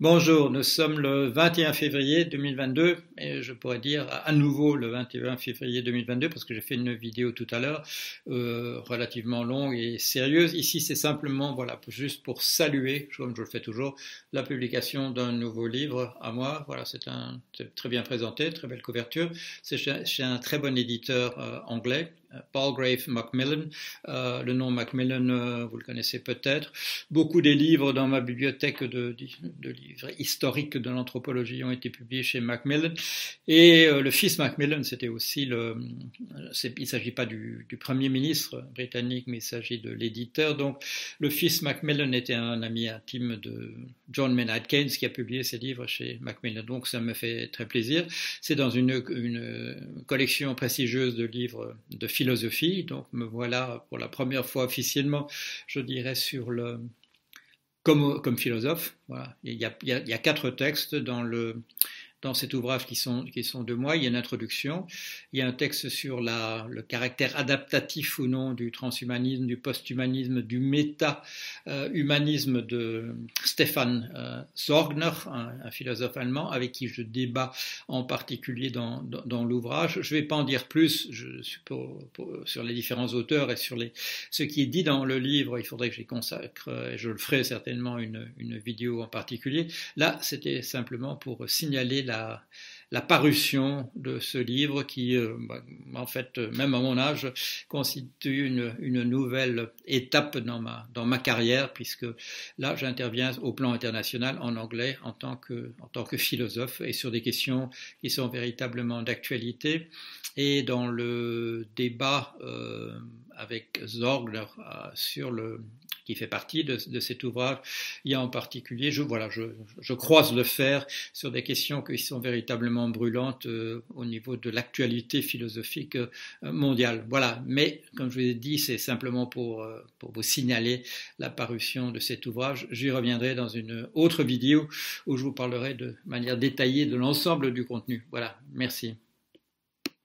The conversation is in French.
Bonjour, nous sommes le 21 février 2022 et je pourrais dire à nouveau le 21 février 2022 parce que j'ai fait une vidéo tout à l'heure euh, relativement longue et sérieuse. Ici, c'est simplement voilà juste pour saluer, comme je le fais toujours, la publication d'un nouveau livre à moi. Voilà, c'est un très bien présenté, très belle couverture. C'est chez, un très bon éditeur euh, anglais Palgrave Macmillan. Euh, le nom Macmillan, euh, vous le connaissez peut-être. Beaucoup des livres dans ma bibliothèque de, livres historiques de l'anthropologie ont été publiés chez Macmillan. Et euh, le fils Macmillan, c'était aussi le. Il ne s'agit pas du, premier ministre britannique, mais il s'agit de l'éditeur. Donc, le fils Macmillan était un ami intime de John Maynard Keynes qui a publié ses livres chez Macmillan. Donc, ça me fait très plaisir. C'est dans une, collection prestigieuse de livres de philosophie philosophie. Donc me voilà pour la première fois officiellement, je dirais, sur le comme, comme philosophe. Voilà. Il, y a, il, y a, quatre textes dans le dans cet ouvrage qui sont, qui sont de moi. Il y a une introduction, il y a un texte sur la, le caractère adaptatif ou non du transhumanisme, du posthumanisme, du méta-humanisme de Stefan euh, Sorgner, un, philosophe allemand avec qui je débat en particulier dans, dans, l'ouvrage. Je ne vais pas en dire plus sur les différents auteurs et sur les, ce qui est dit dans le livre. Il faudrait que j'y consacre, et je le ferai certainement, une, une vidéo en particulier. Là, c'était simplement pour signaler la la, parution de ce livre qui, euh, bah, en fait, même à mon âge, constitue une, nouvelle étape dans ma, carrière, puisque là, j'interviens au plan international en anglais en tant, que, philosophe et sur des questions qui sont véritablement d'actualité. Et dans le débat euh, avec Zorg euh, sur le, qui fait partie de, cet ouvrage. Il y a en particulier, je, voilà, je, croise le fer sur des questions qui sont véritablement brûlantes euh, au niveau de l'actualité philosophique euh, mondiale. Voilà, mais comme je vous ai dit, c'est simplement pour, euh, pour vous signaler la parution de cet ouvrage. J'y reviendrai dans une autre vidéo où je vous parlerai de manière détaillée de l'ensemble du contenu. Voilà, merci.